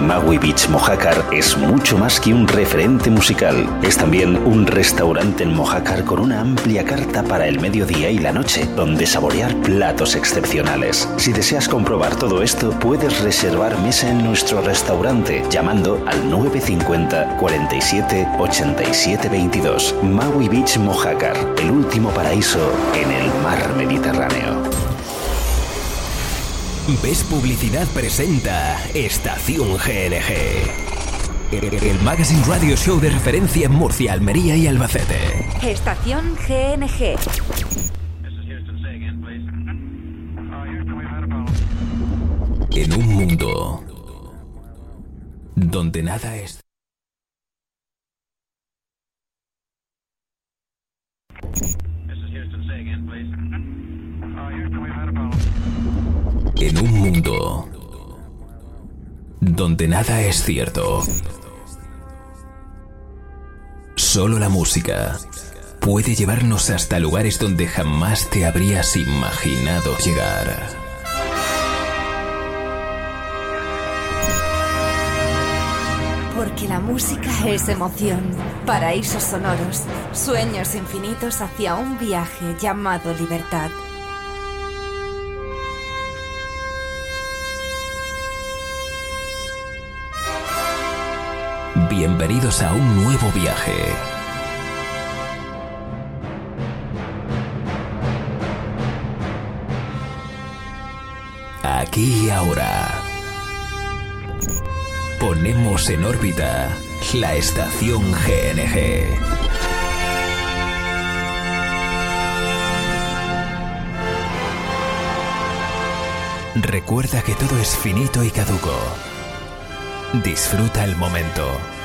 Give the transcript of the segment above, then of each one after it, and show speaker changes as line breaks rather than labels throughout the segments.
Maui Beach Mojácar es mucho más que un referente musical. Es también un restaurante en Mojácar con una amplia carta para el mediodía y la noche, donde saborear platos excepcionales. Si deseas comprobar todo esto, puedes reservar mesa en nuestro restaurante llamando al 950 47 87 22. Maui Beach Mojácar, el último paraíso en el mar Mediterráneo.
Ves Publicidad presenta Estación GNG. El Magazine Radio Show de referencia en Murcia, Almería y Albacete.
Estación GNG.
En un mundo donde nada es... En un mundo donde nada es cierto. Solo la música puede llevarnos hasta lugares donde jamás te habrías imaginado llegar.
Porque la música es emoción, paraísos sonoros, sueños infinitos hacia un viaje llamado libertad.
Bienvenidos a un nuevo viaje. Aquí y ahora. Ponemos en órbita la estación GNG. Recuerda que todo es finito y caduco. Disfruta el momento.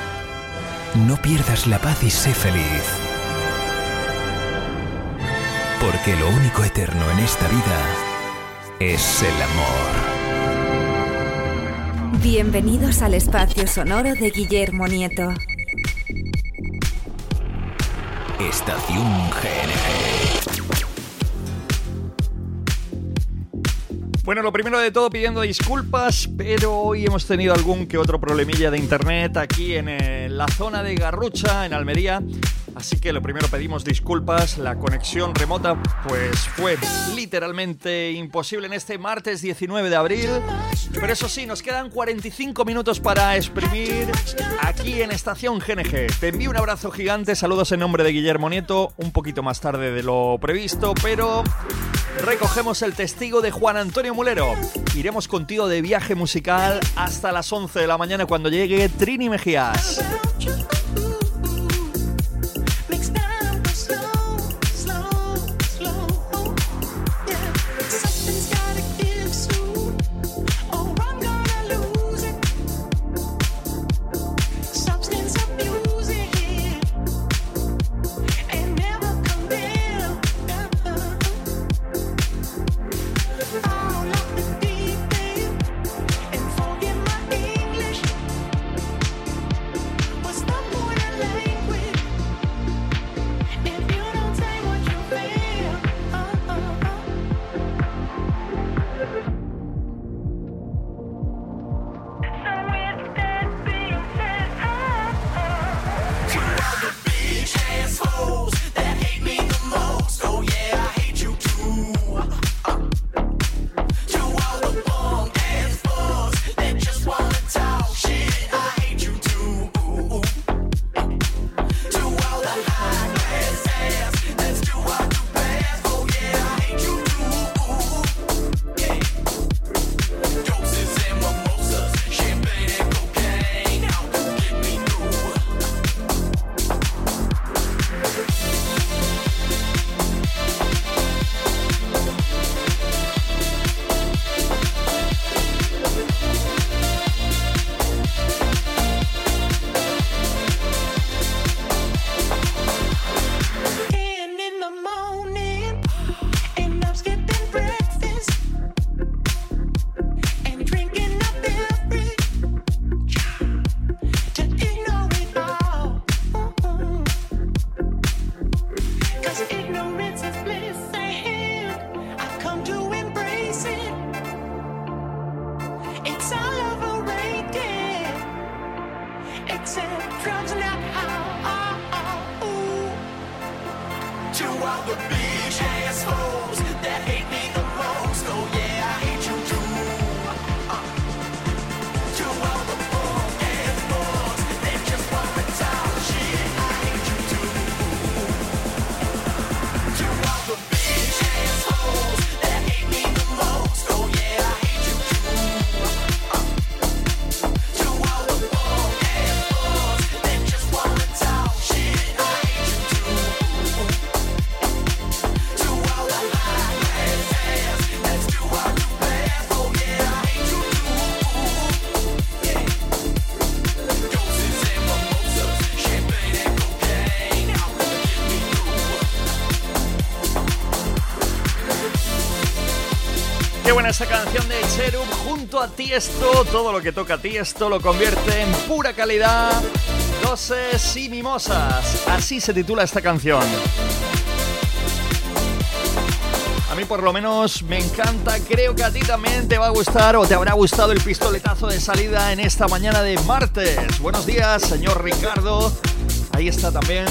No pierdas la paz y sé feliz. Porque lo único eterno en esta vida es el amor.
Bienvenidos al espacio sonoro de Guillermo Nieto.
Estación GNG.
Bueno, lo primero de todo pidiendo disculpas, pero hoy hemos tenido algún que otro problemilla de internet aquí en eh, la zona de Garrucha, en Almería. Así que lo primero pedimos disculpas, la conexión remota pues fue literalmente imposible en este martes 19 de abril. Pero eso sí, nos quedan 45 minutos para exprimir aquí en Estación GNG. Te envío un abrazo gigante, saludos en nombre de Guillermo Nieto, un poquito más tarde de lo previsto, pero recogemos el testigo de Juan Antonio Mulero. Iremos contigo de viaje musical hasta las 11 de la mañana cuando llegue Trini Mejías. Esa canción de Cherub junto a Tiesto. Todo lo que toca Tiesto lo convierte en pura calidad. Doses y mimosas. Así se titula esta canción. A mí por lo menos me encanta, creo que a ti también te va a gustar o te habrá gustado el pistoletazo de salida en esta mañana de martes. Buenos días, señor Ricardo. Ahí está también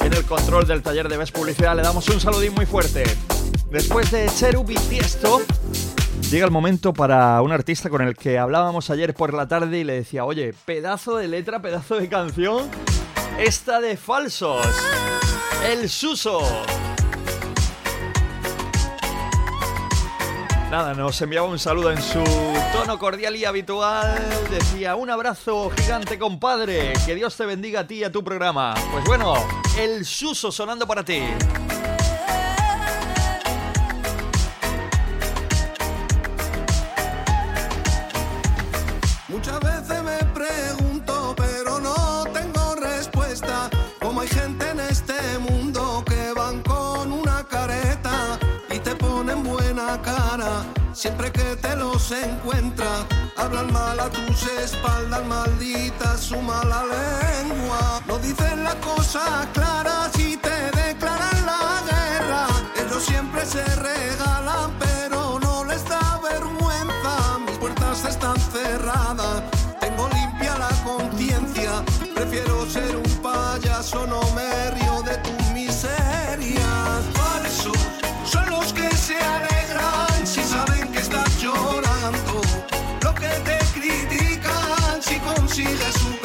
en el control del taller de Ves Publicidad. Le damos un saludín muy fuerte. Después de Cherub y Tiesto, Llega el momento para un artista con el que hablábamos ayer por la tarde y le decía, oye, pedazo de letra, pedazo de canción, esta de falsos, el Suso. Nada, nos enviaba un saludo en su tono cordial y habitual. Decía, un abrazo gigante, compadre. Que Dios te bendiga a ti y a tu programa. Pues bueno, el Suso sonando para ti.
Siempre que te los encuentra, hablan mal a tus espaldas, maldita su mala lengua. No dicen la cosa clara si te declaran la guerra. Ellos siempre se regalan, pero no les da vergüenza. Mis puertas están cerradas, tengo limpia la conciencia. Prefiero ser un payaso, no me si consigues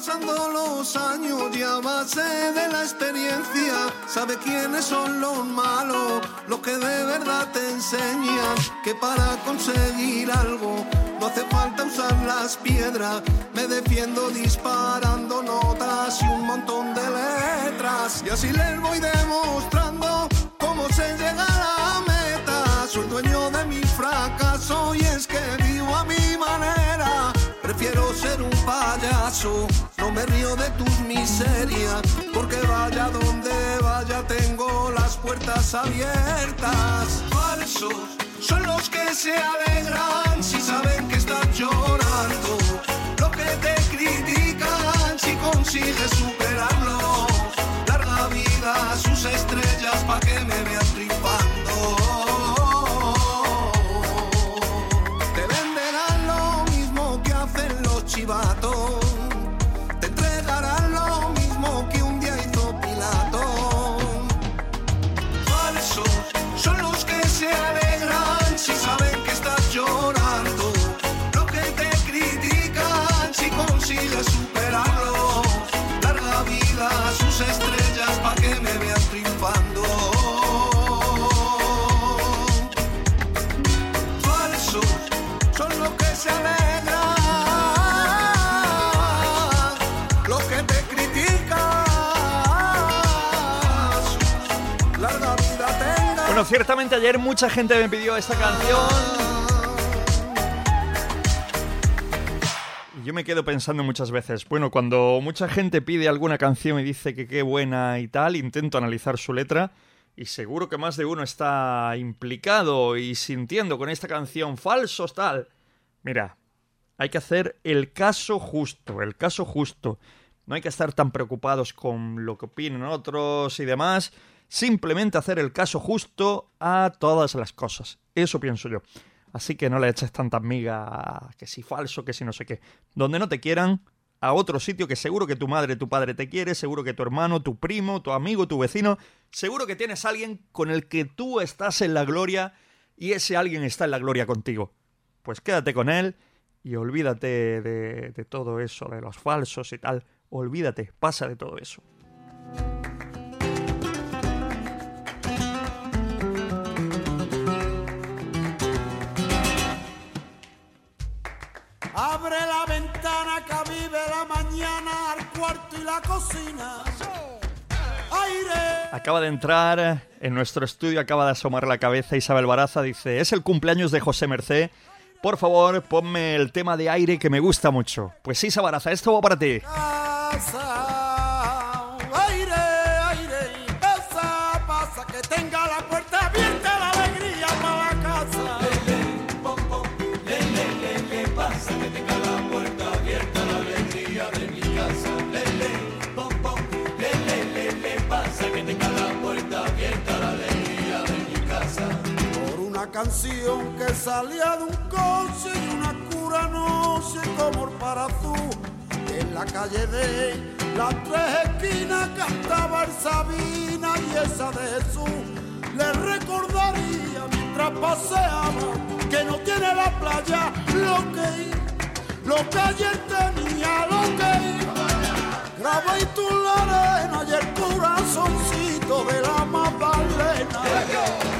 pasando los años y a base de la experiencia sabe quiénes son los malos, lo que de verdad te enseñan que para conseguir algo no hace falta usar las piedras. Me defiendo disparando notas y un montón de letras. Y así les voy demostrando cómo se llega a la meta. Soy dueño de mi fracaso y payaso, no me río de tus miserias, porque vaya donde vaya tengo las puertas abiertas. Falsos son los que se alegran si saben que están llorando. Lo que te critican si consigues superarlo. Larga vida a sus estrellas pa' que me
Ciertamente ayer mucha gente me pidió esta canción. Yo me quedo pensando muchas veces, bueno, cuando mucha gente pide alguna canción y dice que qué buena y tal, intento analizar su letra y seguro que más de uno está implicado y sintiendo con esta canción falsos tal. Mira, hay que hacer el caso justo, el caso justo. No hay que estar tan preocupados con lo que opinen otros y demás, simplemente hacer el caso justo a todas las cosas. Eso pienso yo. Así que no le eches tanta miga que si falso, que si no sé qué. Donde no te quieran, a otro sitio que seguro que tu madre, tu padre te quiere, seguro que tu hermano, tu primo, tu amigo, tu vecino, seguro que tienes alguien con el que tú estás en la gloria y ese alguien está en la gloria contigo. Pues quédate con él y olvídate de, de todo eso, de los falsos y tal. Olvídate, pasa de todo eso.
Abre la ventana que vive la mañana al cuarto y la cocina. Aire.
Acaba de entrar en nuestro estudio, acaba de asomar la cabeza Isabel Baraza, dice, es el cumpleaños de José Mercé. Por favor, ponme el tema de aire que me gusta mucho. Pues sí, Baraza, esto va para ti.
Canción que salía de un coche y una cura no sé como para tú. En la calle de las tres esquinas cantaba el Sabina y esa de Jesús. Le recordaría mientras paseaba que no tiene la playa lo que lo que ayer tenía, lo que graba y tú la arena y el corazoncito de la Magdalena.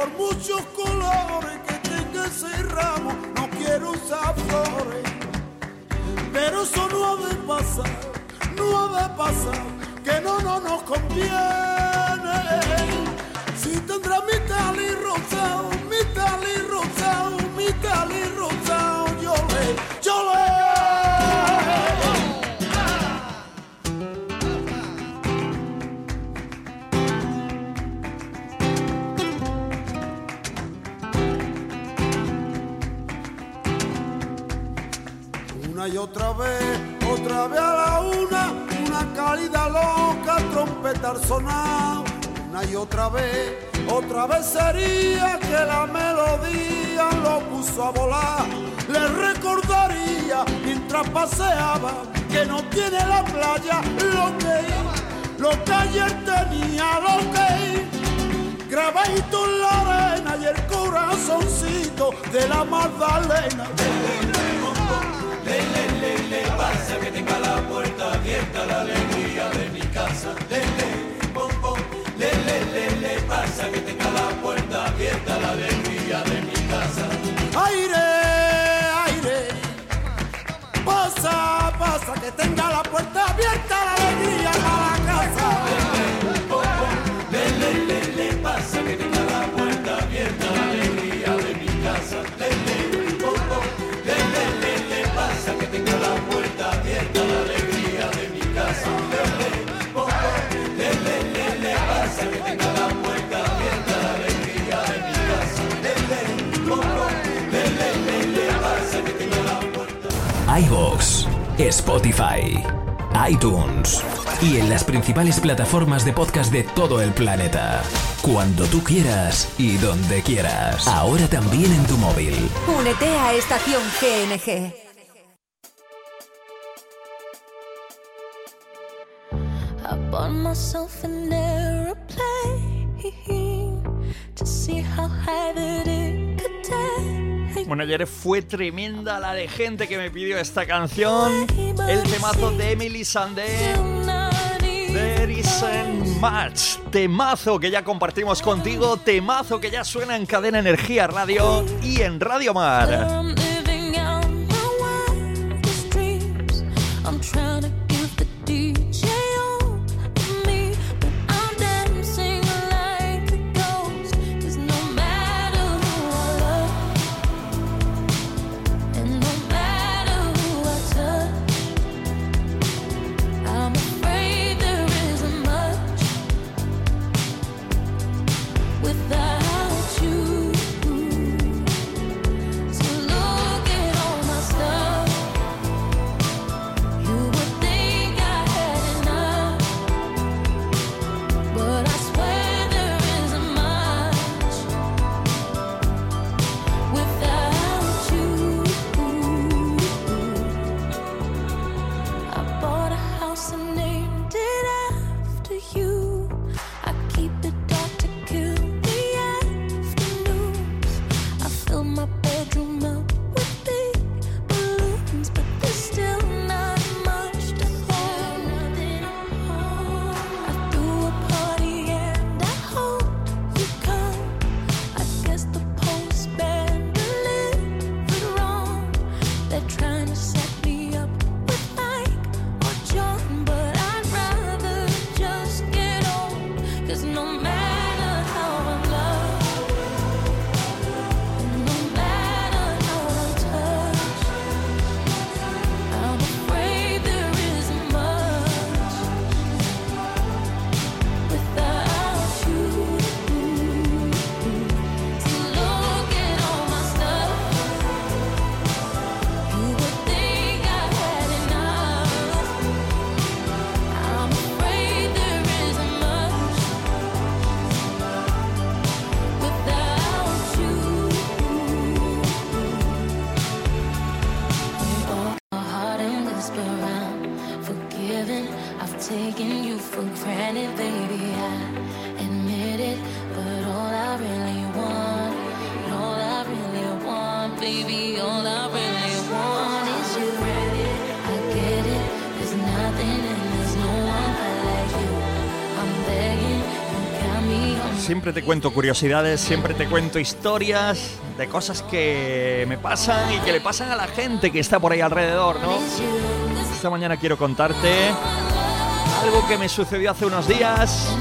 Por muchos colores que tenga ese ramo, no quiero usar flores. Pero eso no ha de pasar, no ha de pasar, que no, no nos conviene. Si tendrá mi tal y rosado, mi tal y rosado, otra vez, otra vez a la una, una cálida loca, trompetar sonado. Una y otra vez, otra vez sería que la melodía lo puso a volar le recordaría mientras paseaba que no tiene la playa lo que lo que ayer tenía lo que grabadito en la arena y el corazoncito de la Magdalena le, le, le, que tenga la puerta abierta la alegría de mi casa. Le, le, bom, bom, le, le, le, le pasa que tenga la puerta abierta la alegría de mi casa. Aire. Pasa, pasa, que tenga la puerta abierta,
iVox Spotify, iTunes y en las principales plataformas de podcast de todo el planeta. Cuando tú quieras y donde quieras. Ahora también en tu móvil.
Únete a Estación GNG.
to see how bueno, ayer fue tremenda la de gente que me pidió esta canción. El temazo de Emily Sandé. There is match. Temazo que ya compartimos contigo. Temazo que ya suena en Cadena Energía Radio y en Radio Mar. Siempre te cuento curiosidades, siempre te cuento historias de cosas que me pasan y que le pasan a la gente que está por ahí alrededor, ¿no? Esta mañana quiero contarte algo que me sucedió hace unos días.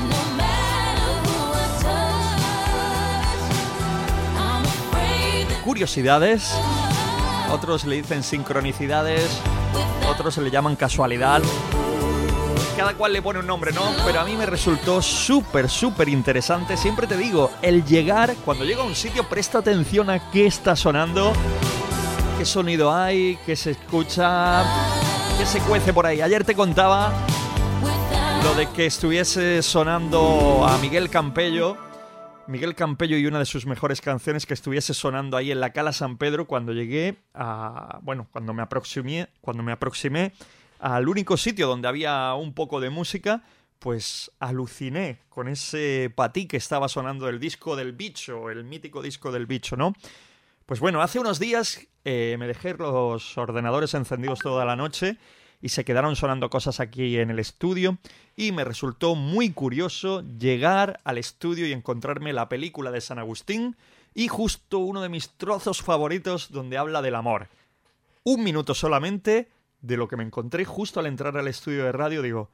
Curiosidades, otros le dicen sincronicidades, otros se le llaman casualidad. Cada cual le pone un nombre, ¿no? Pero a mí me resultó súper, súper interesante. Siempre te digo, el llegar, cuando llego a un sitio, presta atención a qué está sonando, qué sonido hay, qué se escucha, qué se cuece por ahí. Ayer te contaba lo de que estuviese sonando a Miguel Campello. Miguel Campello y una de sus mejores canciones que estuviese sonando ahí en la Cala San Pedro cuando llegué a. Bueno, cuando me aproximé, cuando me aproximé al único sitio donde había un poco de música, pues aluciné con ese patí que estaba sonando del disco del bicho, el mítico disco del bicho, ¿no? Pues bueno, hace unos días eh, me dejé los ordenadores encendidos toda la noche y se quedaron sonando cosas aquí en el estudio y me resultó muy curioso llegar al estudio y encontrarme la película de San Agustín y justo uno de mis trozos favoritos donde habla del amor. Un minuto solamente de lo que me encontré justo al entrar al estudio de radio digo,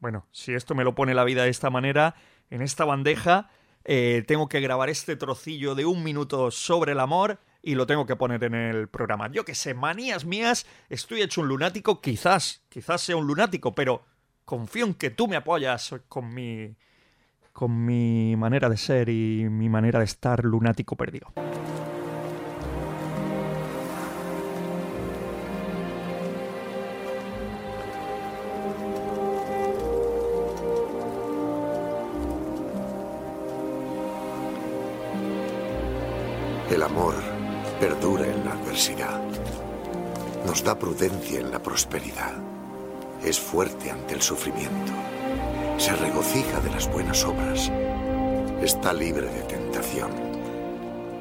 bueno, si esto me lo pone la vida de esta manera, en esta bandeja, eh, tengo que grabar este trocillo de un minuto sobre el amor y lo tengo que poner en el programa. Yo que sé, manías mías, estoy hecho un lunático, quizás, quizás sea un lunático, pero confío en que tú me apoyas con mi con mi manera de ser y mi manera de estar lunático perdido.
El amor perdura en la adversidad. Nos da prudencia en la prosperidad. Es fuerte ante el sufrimiento. Se regocija de las buenas obras. Está libre de tentación.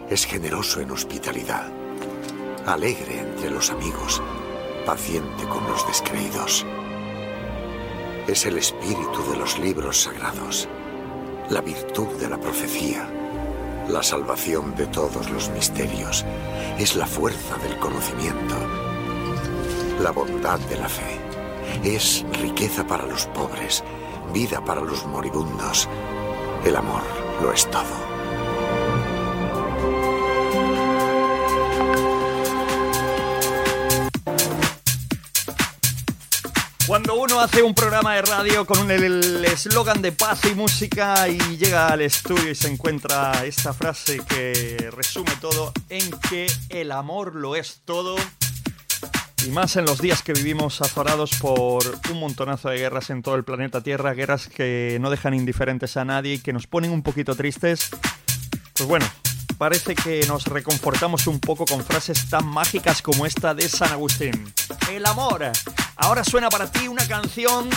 Es generoso en hospitalidad. Alegre entre los amigos. Paciente con los descreídos. Es el espíritu de los libros sagrados. La virtud de la profecía la salvación de todos los misterios es la fuerza del conocimiento, la bondad de la fe. Es riqueza para los pobres, vida para los moribundos. El amor lo es todo.
Hace un programa de radio con el eslogan de paz y música y llega al estudio y se encuentra esta frase que resume todo en que el amor lo es todo y más en los días que vivimos azorados por un montonazo de guerras en todo el planeta Tierra, guerras que no dejan indiferentes a nadie y que nos ponen un poquito tristes, pues bueno, parece que nos reconfortamos un poco con frases tan mágicas como esta de San Agustín. El amor. Ahora suena para ti una canción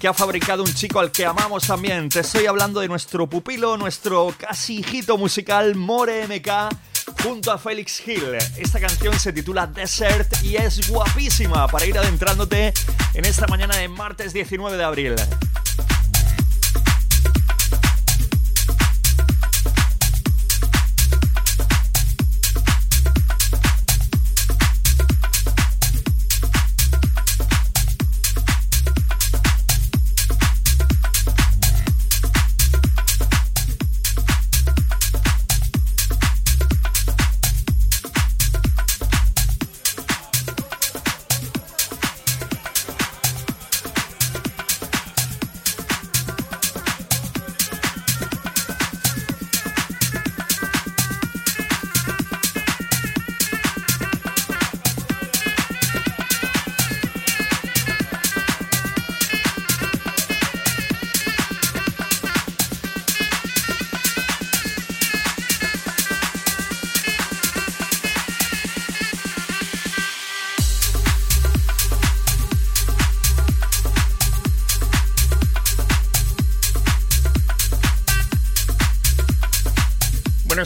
que ha fabricado un chico al que amamos también. Te estoy hablando de nuestro pupilo, nuestro casi hijito musical More MK junto a Felix Hill. Esta canción se titula Desert y es guapísima para ir adentrándote en esta mañana de martes 19 de abril.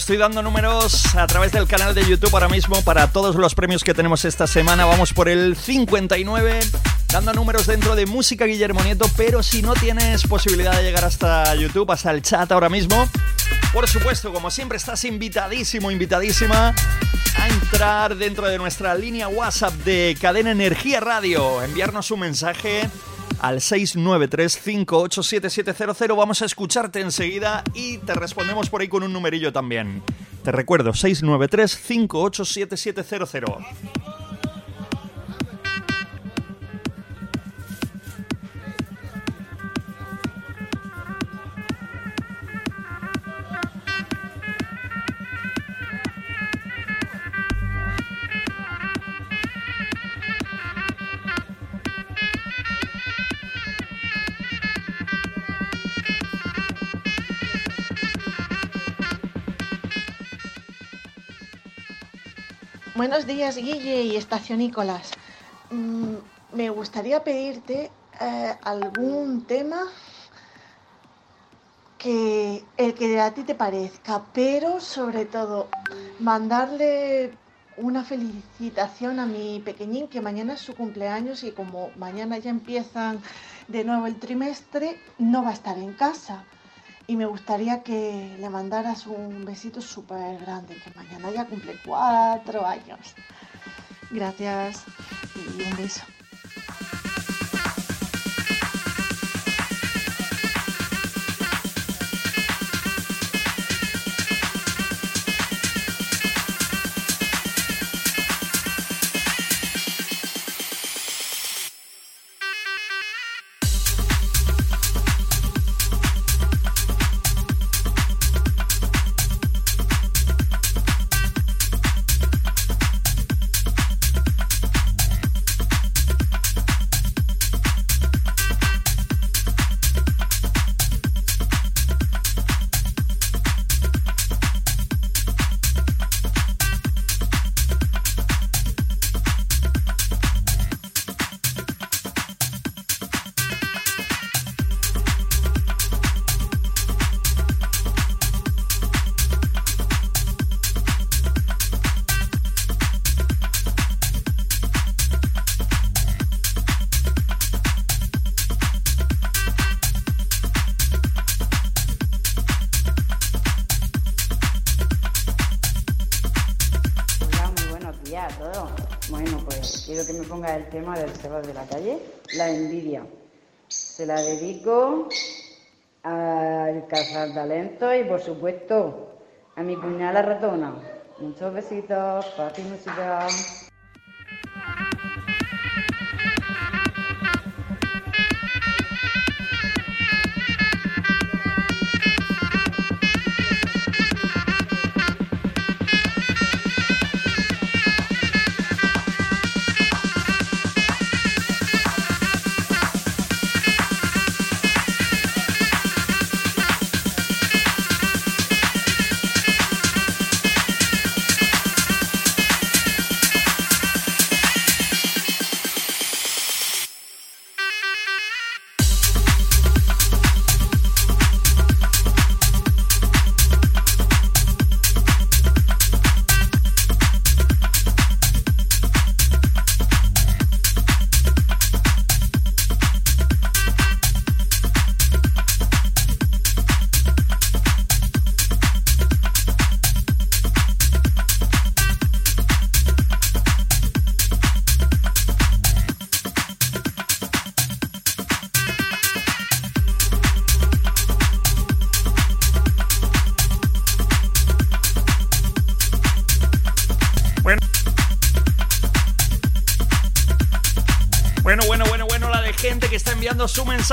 Estoy dando números a través del canal de YouTube ahora mismo para todos los premios que tenemos esta semana. Vamos por el 59, dando números dentro de Música Guillermo Nieto, pero si no tienes posibilidad de llegar hasta YouTube, hasta el chat ahora mismo, por supuesto, como siempre, estás invitadísimo, invitadísima a entrar dentro de nuestra línea WhatsApp de Cadena Energía Radio, enviarnos un mensaje al 693-587700. Vamos a escucharte enseguida y te respondemos por ahí con un numerillo también. Te recuerdo, 693-587700.
Buenos días, Guille y Estacionícolas. Mm, me gustaría pedirte eh, algún tema que el que a ti te parezca, pero sobre todo mandarle una felicitación a mi pequeñín que mañana es su cumpleaños y como mañana ya empiezan de nuevo el trimestre, no va a estar en casa y me gustaría que le mandaras un besito súper grande, que mañana ya cumple cuatro años. Gracias y un beso.
Tema del cerro de la calle, la envidia. Se la dedico al talento y por supuesto a mi cuñada ratona. Muchos besitos, para ti música.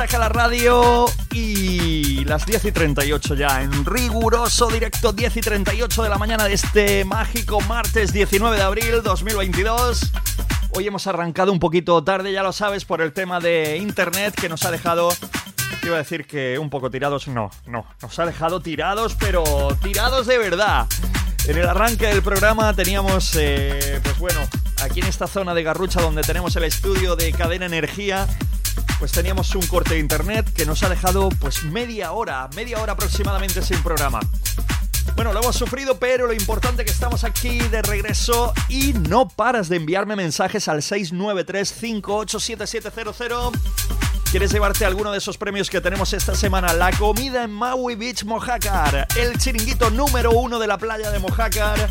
Su mensaje a la radio y las 10 y 38 ya en riguroso directo 10 y 38 de la mañana de este mágico martes 19 de abril 2022. Hoy hemos arrancado un poquito tarde, ya lo sabes, por el tema de internet que nos ha dejado iba a decir que un poco tirados, no, no, nos ha dejado tirados, pero tirados de verdad. En el arranque del programa teníamos, eh, pues bueno, aquí en esta zona de Garrucha donde tenemos el estudio de Cadena Energía, pues teníamos un corte de internet que nos ha dejado pues media hora, media hora aproximadamente sin programa. Bueno, lo hemos sufrido, pero lo importante es que estamos aquí de regreso y no paras de enviarme mensajes al 693-587700. ¿Quieres llevarte alguno de esos premios que tenemos esta semana? La comida en Maui Beach Mojácar, el chiringuito número uno de la playa de Mojácar,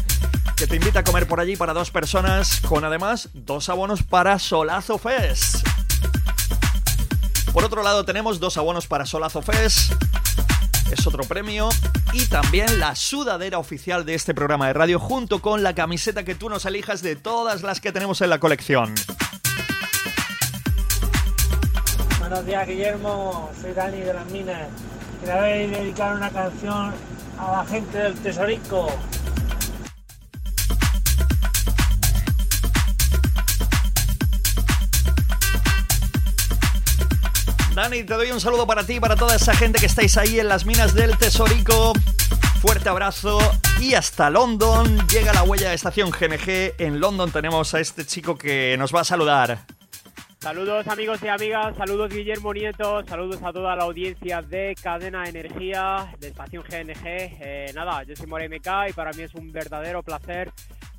que te invita a comer por allí para dos personas, con además dos abonos para Solazo Fest. Por otro lado, tenemos dos abonos para Solazo Fest es otro premio. Y también la sudadera oficial de este programa de radio, junto con la camiseta que tú nos elijas de todas las que tenemos en la colección.
Buenos días, Guillermo. Soy Dani de las Minas. Quería dedicar una canción a la gente del Tesorico.
Dani, te doy un saludo para ti y para toda esa gente que estáis ahí en las minas del Tesorico. Fuerte abrazo y hasta London. Llega la huella de estación GMG. En London tenemos a este chico que nos va a saludar.
Saludos amigos y amigas, saludos Guillermo Nieto, saludos a toda la audiencia de Cadena Energía, de Estación GNG. Eh, nada, yo soy More MK y para mí es un verdadero placer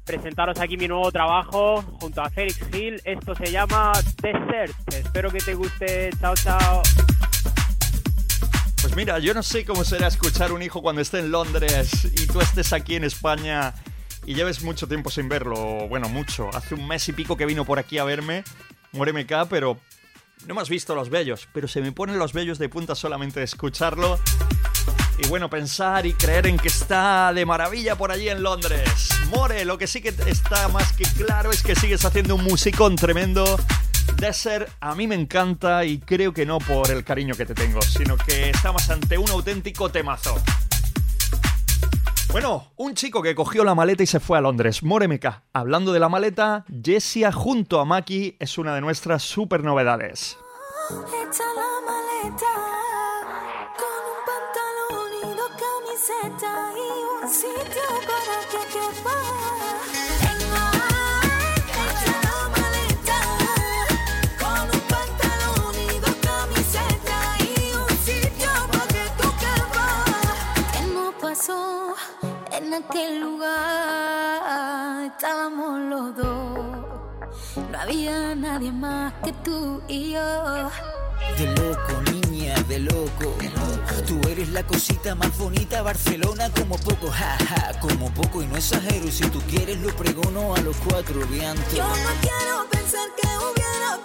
presentaros aquí mi nuevo trabajo junto a Félix Gil. Esto se llama Desert. Espero que te guste. Chao, chao.
Pues mira, yo no sé cómo será escuchar un hijo cuando esté en Londres y tú estés aquí en España y lleves mucho tiempo sin verlo. Bueno, mucho. Hace un mes y pico que vino por aquí a verme, Muéreme acá, pero no me has visto los bellos. Pero se me ponen los bellos de punta solamente de escucharlo. Y bueno, pensar y creer en que está de maravilla por allí en Londres. More, lo que sí que está más que claro es que sigues haciendo un musicón tremendo. Desert a mí me encanta y creo que no por el cariño que te tengo, sino que estamos ante un auténtico temazo. Bueno, un chico que cogió la maleta y se fue a Londres, Moremeka. Hablando de la maleta, Jessia junto a Maki es una de nuestras super novedades.
La maleta con un pantalón y dos camisetas y un sitio en aquel lugar? Estábamos los dos. No había nadie más que tú y yo.
De loco, niña, de loco. Tú eres la cosita más bonita Barcelona como poco, jaja, como poco y no exagero. Y si tú quieres lo pregono a los cuatro vientos.
Yo no quiero pensar que hubiera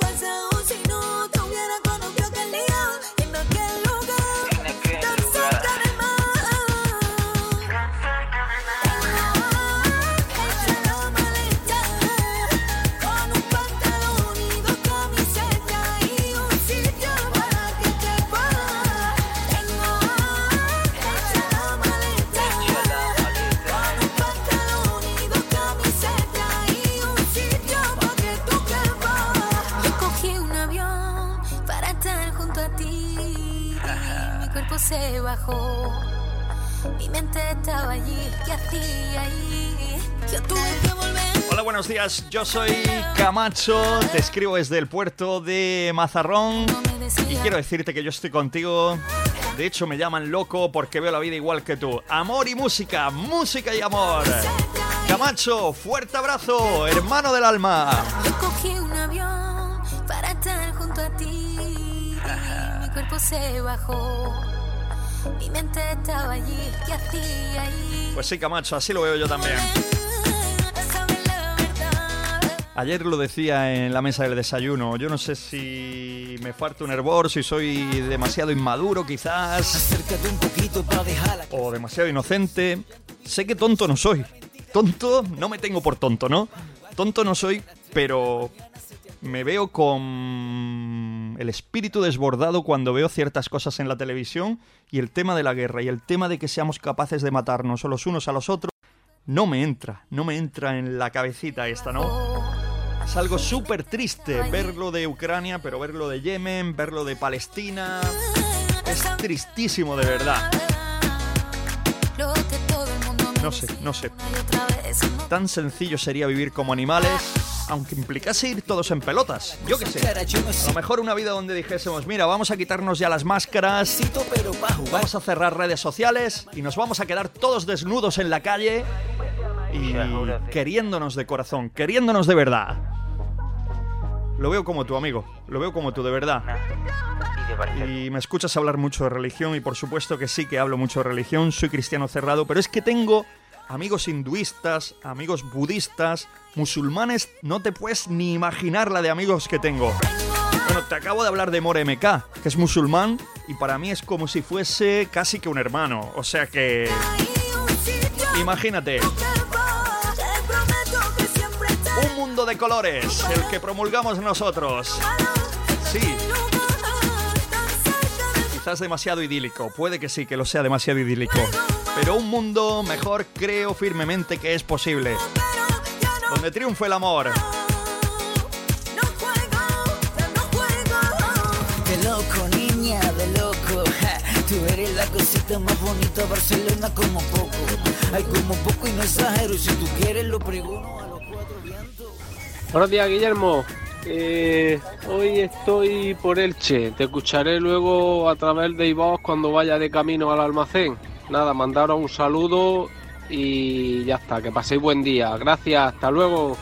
días. Yo soy Camacho. Te escribo desde el puerto de Mazarrón. Y quiero decirte que yo estoy contigo. De hecho, me llaman loco porque veo la vida igual que tú. Amor y música, música y amor. Camacho, fuerte abrazo, hermano del alma.
Yo cogí un avión para estar junto a ti. Mi cuerpo se bajó. Mi mente estaba allí, ¿qué hacía ahí?
Pues sí, Camacho, así lo veo yo también. Ayer lo decía en la mesa del desayuno. Yo no sé si me falta un hervor, si soy demasiado inmaduro, quizás.
Acércate un poquito para dejarla.
O demasiado inocente. Sé que tonto no soy. Tonto, no me tengo por tonto, ¿no? Tonto no soy, pero me veo con el espíritu desbordado cuando veo ciertas cosas en la televisión y el tema de la guerra y el tema de que seamos capaces de matarnos los unos a los otros no me entra, no me entra en la cabecita esta, ¿no? Es algo súper triste verlo de Ucrania, pero verlo de Yemen, verlo de Palestina. Es tristísimo de verdad. No sé, no sé. Tan sencillo sería vivir como animales aunque implicase ir todos en pelotas. Yo qué sé. A lo mejor una vida donde dijésemos, mira, vamos a quitarnos ya las máscaras, vamos a cerrar redes sociales y nos vamos a quedar todos desnudos en la calle y queriéndonos de corazón, queriéndonos de verdad. Lo veo como tu amigo, lo veo como tú de verdad. Y me escuchas hablar mucho de religión y por supuesto que sí que hablo mucho de religión, soy cristiano cerrado, pero es que tengo amigos hinduistas, amigos budistas, musulmanes, no te puedes ni imaginar la de amigos que tengo. Bueno, te acabo de hablar de More MK, que es musulmán y para mí es como si fuese casi que un hermano, o sea que... Imagínate. Un mundo de colores, el que promulgamos nosotros. Sí. Quizás demasiado idílico, puede que sí, que lo sea demasiado idílico. Pero un mundo mejor creo firmemente que es posible. Donde triunfe el amor.
De loco, niña, de loco. Tú eres la cosita más bonita de Barcelona como poco. Hay como poco y no exagero. Si tú quieres lo pregunto a los cuatro vientos.
Buenos días, Guillermo. Eh, hoy estoy por Elche. Te escucharé luego a través de iVox cuando vaya de camino al almacén. Nada, mandaros un saludo y ya está. Que paséis buen día. Gracias, hasta luego.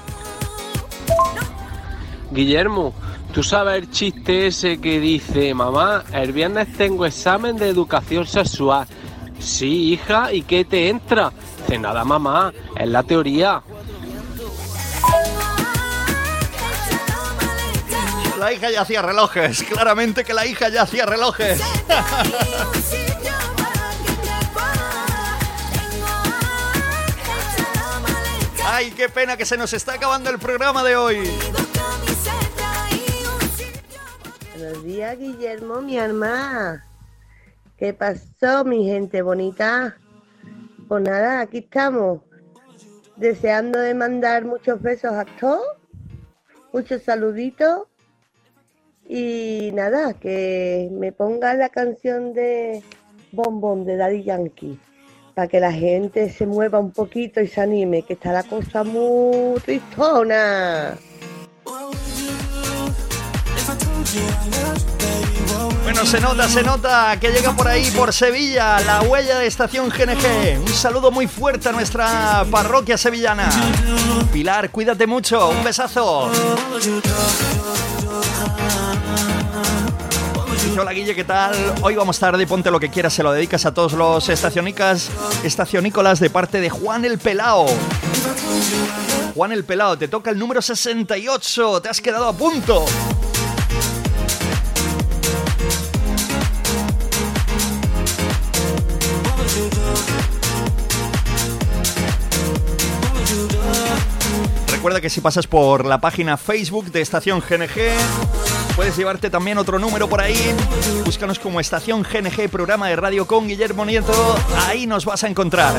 Guillermo, ¿tú sabes el chiste ese que dice, mamá, el viernes tengo examen de educación sexual? Sí, hija, ¿y qué te entra? Dice, nada, mamá, es la teoría.
La hija ya hacía relojes, claramente que la hija ya hacía relojes. Ay, qué pena que se nos está acabando el programa de hoy.
Buenos días, Guillermo, mi hermana. ¿Qué pasó, mi gente bonita? Pues nada, aquí estamos. Deseando de mandar muchos besos a todos, muchos saluditos. Y nada, que me ponga la canción de Bombón de Daddy Yankee para que la gente se mueva un poquito y se anime, que está la cosa muy tristona.
Bueno, se nota, se nota que llega por ahí, por Sevilla, la huella de Estación GNG. Un saludo muy fuerte a nuestra parroquia sevillana. Pilar, cuídate mucho, un besazo. Hola Guille, ¿qué tal? Hoy vamos tarde ponte lo que quieras, se lo dedicas a todos los estacionicas, estacionícolas de parte de Juan el Pelao. Juan el Pelao, te toca el número 68, te has quedado a punto. Recuerda que si pasas por la página Facebook de Estación GNG, puedes llevarte también otro número por ahí. Búscanos como Estación GNG, programa de radio con Guillermo Nieto. Ahí nos vas a encontrar.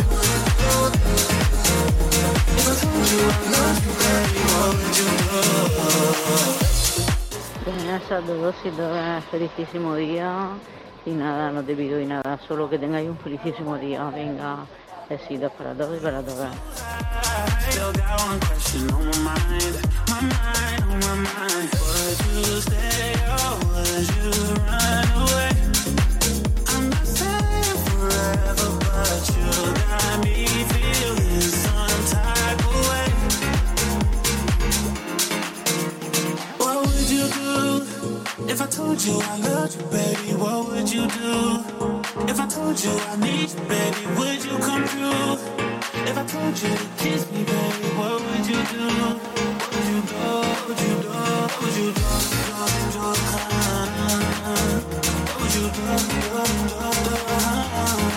Buenas a todos y todas, felicísimo día. Y nada, no te pido y nada, solo que tengáis un felicísimo día. Venga, besitos para todos y para todas.
Still if I told you I loved you, baby? What would you do if I told you I need you, baby? Would you come through? If I told you to kiss me, baby, what would you do? What would you do? What would you do? What would you do? What would you do? do, do, do,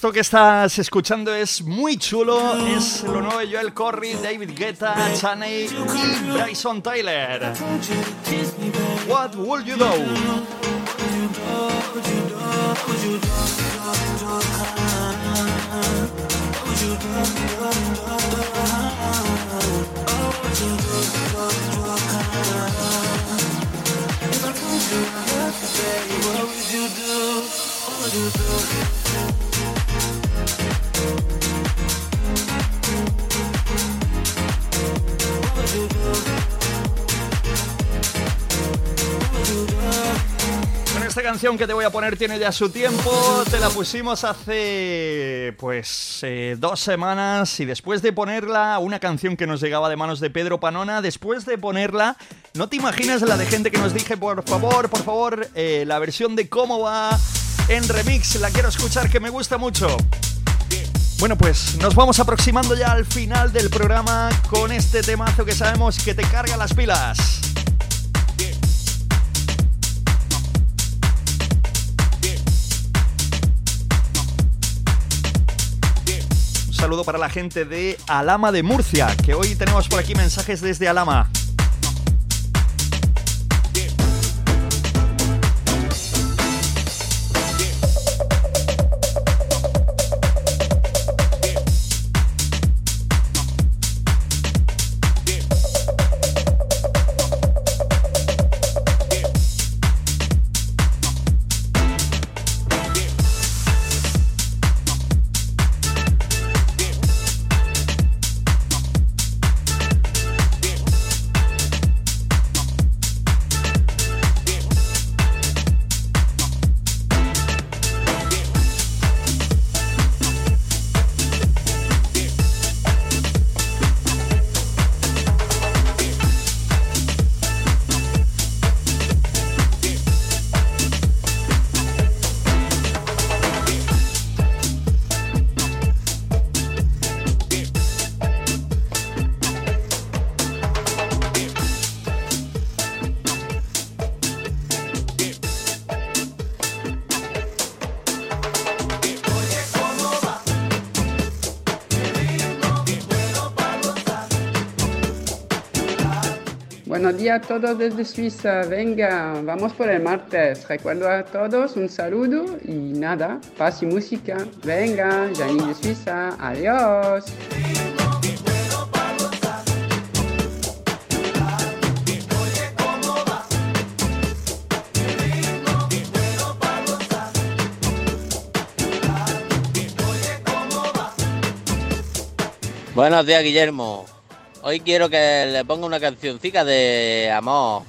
esto que estás escuchando es muy chulo. Es lo nuevo de Joel Corry, David Guetta, Chaney y Bryson Tyler. What would you do? Bueno, esta canción que te voy a poner tiene ya su tiempo. Te la pusimos hace pues eh, dos semanas y después de ponerla, una canción que nos llegaba de manos de Pedro Panona, después de ponerla, no te imaginas la de gente que nos dije, por favor, por favor, eh, la versión de cómo va en remix, la quiero escuchar que me gusta mucho. Bueno, pues nos vamos aproximando ya al final del programa con este temazo que sabemos que te carga las pilas. Saludo para la gente de Alama de Murcia, que hoy tenemos por aquí mensajes desde Alama.
A todos desde Suiza. Venga, vamos por el martes. Recuerdo a todos un saludo y nada, paz y música. Venga, Janine de Suiza. Adiós.
Buenos días, Guillermo. Hoy quiero que le ponga una cancioncita de amor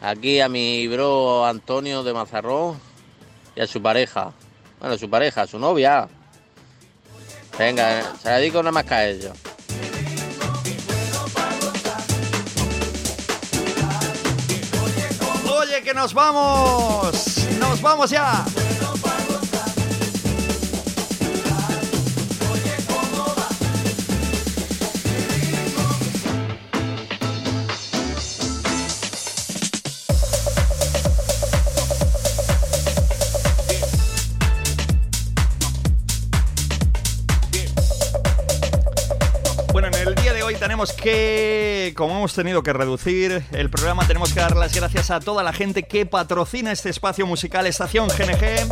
aquí a mi bro Antonio de Mazarrón y a su pareja. Bueno, su pareja, su novia. Venga, se la dedico nada más que a ellos.
Oye, que nos vamos. Nos vamos ya. Que, como hemos tenido que reducir el programa, tenemos que dar las gracias a toda la gente que patrocina este espacio musical Estación GNG.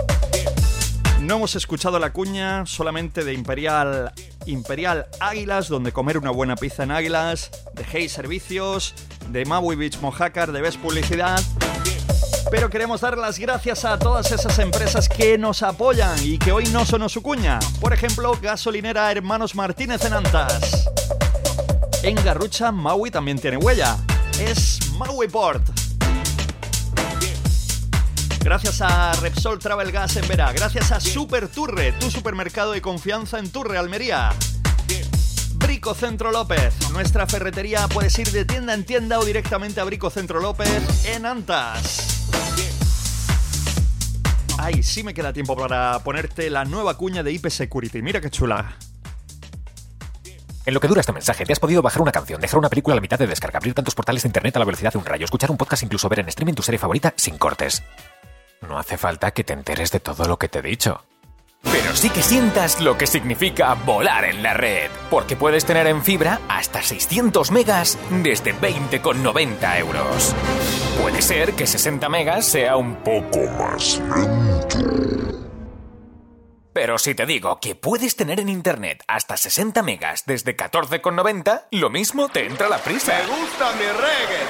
No hemos escuchado la cuña solamente de Imperial, Imperial Águilas, donde comer una buena pizza en Águilas, de Hey Servicios, de Maui Beach Mojácar, de Best Publicidad. Pero queremos dar las gracias a todas esas empresas que nos apoyan y que hoy no sonó su cuña. Por ejemplo, gasolinera Hermanos Martínez en Antas. En Garrucha, Maui también tiene huella. Es Maui Port. Gracias a Repsol Travel Gas en Vera. Gracias a Super Turre, tu supermercado de confianza en Turre, Almería. Brico Centro López. Nuestra ferretería puedes ir de tienda en tienda o directamente a Brico Centro López en Antas. Ay, sí me queda tiempo para ponerte la nueva cuña de IP Security. Mira qué chula.
En lo que dura este mensaje, te has podido bajar una canción, dejar una película a la mitad de descarga, abrir tantos portales de internet a la velocidad de un rayo, escuchar un podcast, incluso ver en streaming tu serie favorita sin cortes. No hace falta que te enteres de todo lo que te he dicho. Pero sí que sientas lo que significa volar en la red, porque puedes tener en fibra hasta 600 megas desde 20,90 euros. Puede ser que 60 megas sea un poco más lento. Pero si te digo que puedes tener en internet hasta 60 megas desde 14,90, lo mismo te entra la prisa.
Me gusta mi reggae.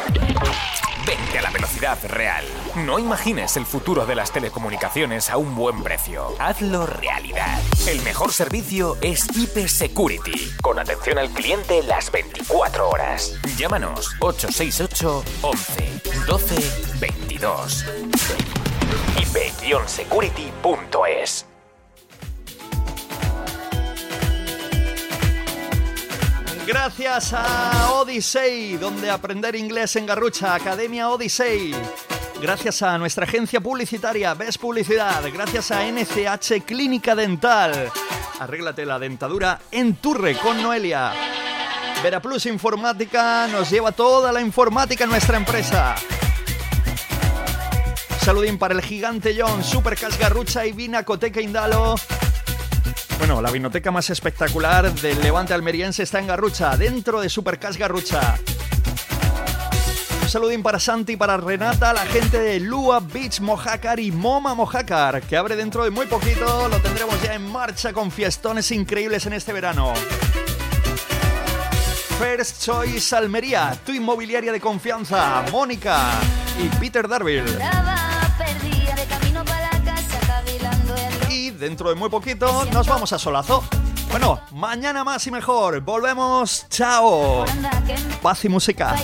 Vente a la velocidad real. No imagines el futuro de las telecomunicaciones a un buen precio. Hazlo realidad. El mejor servicio es IP Security. Con atención al cliente las 24 horas. Llámanos 868 11 12 22. IP-security.es
Gracias a Odyssey, donde aprender inglés en Garrucha, Academia Odyssey. Gracias a nuestra agencia publicitaria Ves Publicidad. Gracias a NCH Clínica Dental. Arréglate la dentadura en Turre con Noelia. Veraplus Informática nos lleva toda la informática en nuestra empresa. Saludín para el gigante John, Supercas Garrucha y Vinacoteca Indalo. La vinoteca más espectacular del Levante almeriense está en Garrucha, dentro de Supercas Garrucha. Un saludín para Santi y para Renata, la gente de Lua Beach Mojácar y Moma Mojácar, que abre dentro de muy poquito. Lo tendremos ya en marcha con fiestones increíbles en este verano. First Choice Almería, tu inmobiliaria de confianza, Mónica y Peter Darville. Dentro de muy poquito nos vamos a Solazo. Bueno, mañana más y mejor. Volvemos. Chao. Paz y música.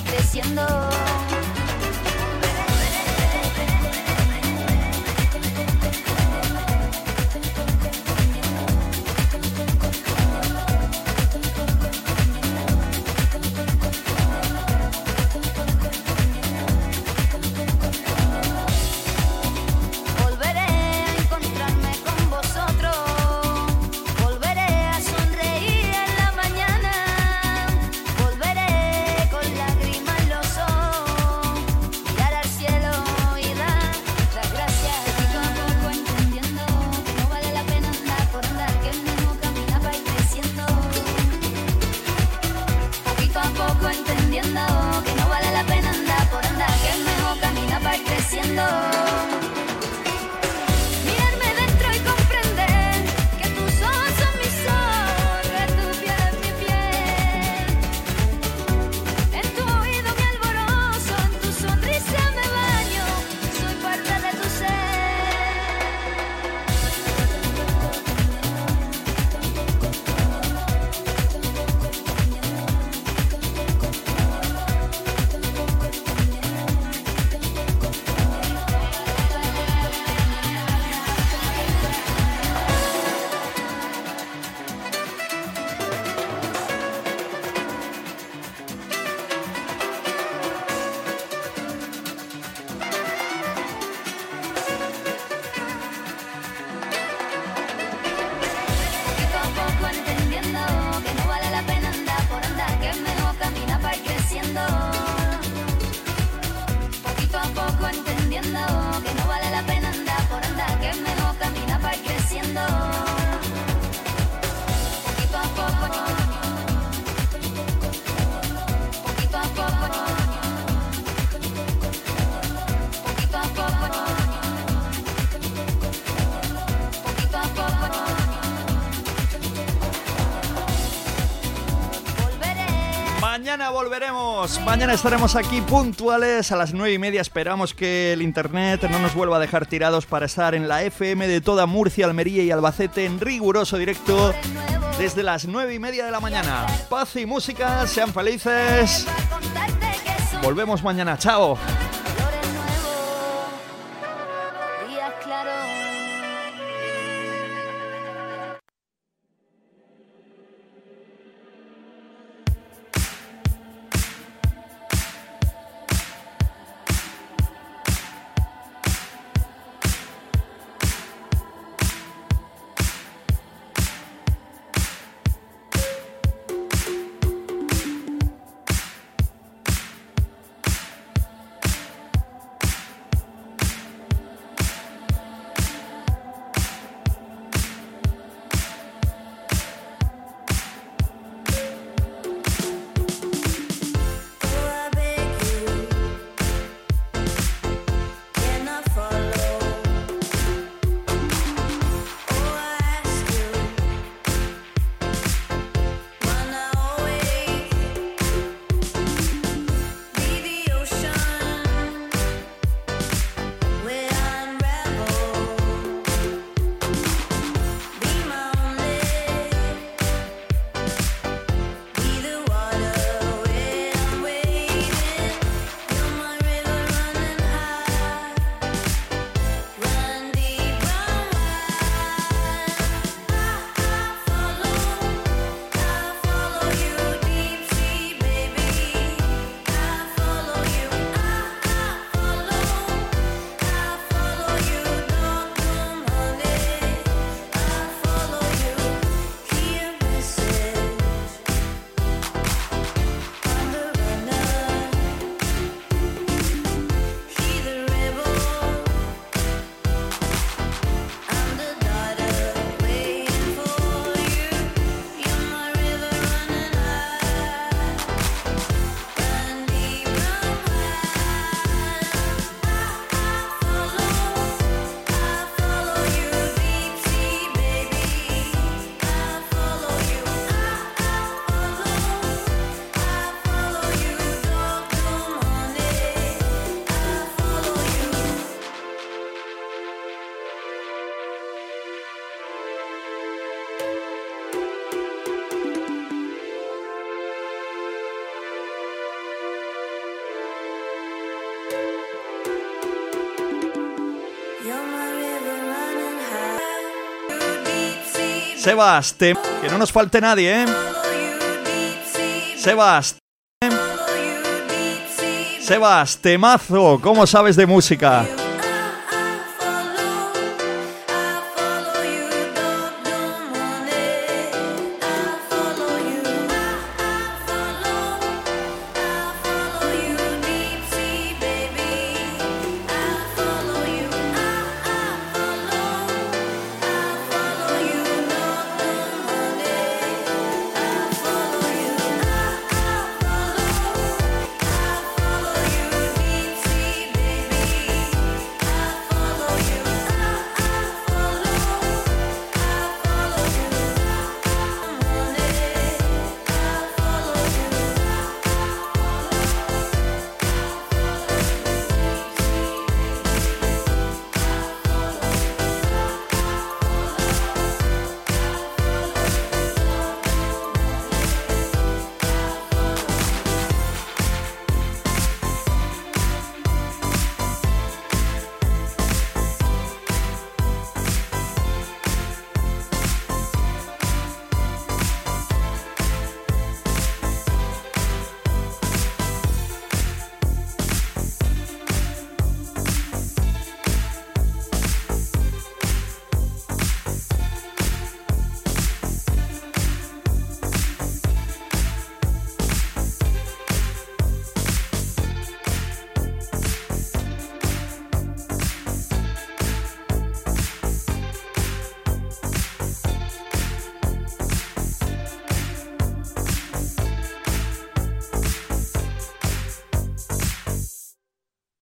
Estaremos aquí puntuales a las nueve y media. Esperamos que el internet no nos vuelva a dejar tirados para estar en la FM de toda Murcia, Almería y Albacete en riguroso directo desde las nueve y media de la mañana. Paz y música, sean felices. Volvemos mañana. Chao. Sebas, te- que no nos falte nadie, ¿eh? Sebas, Sebas, temazo, ¿cómo sabes de música?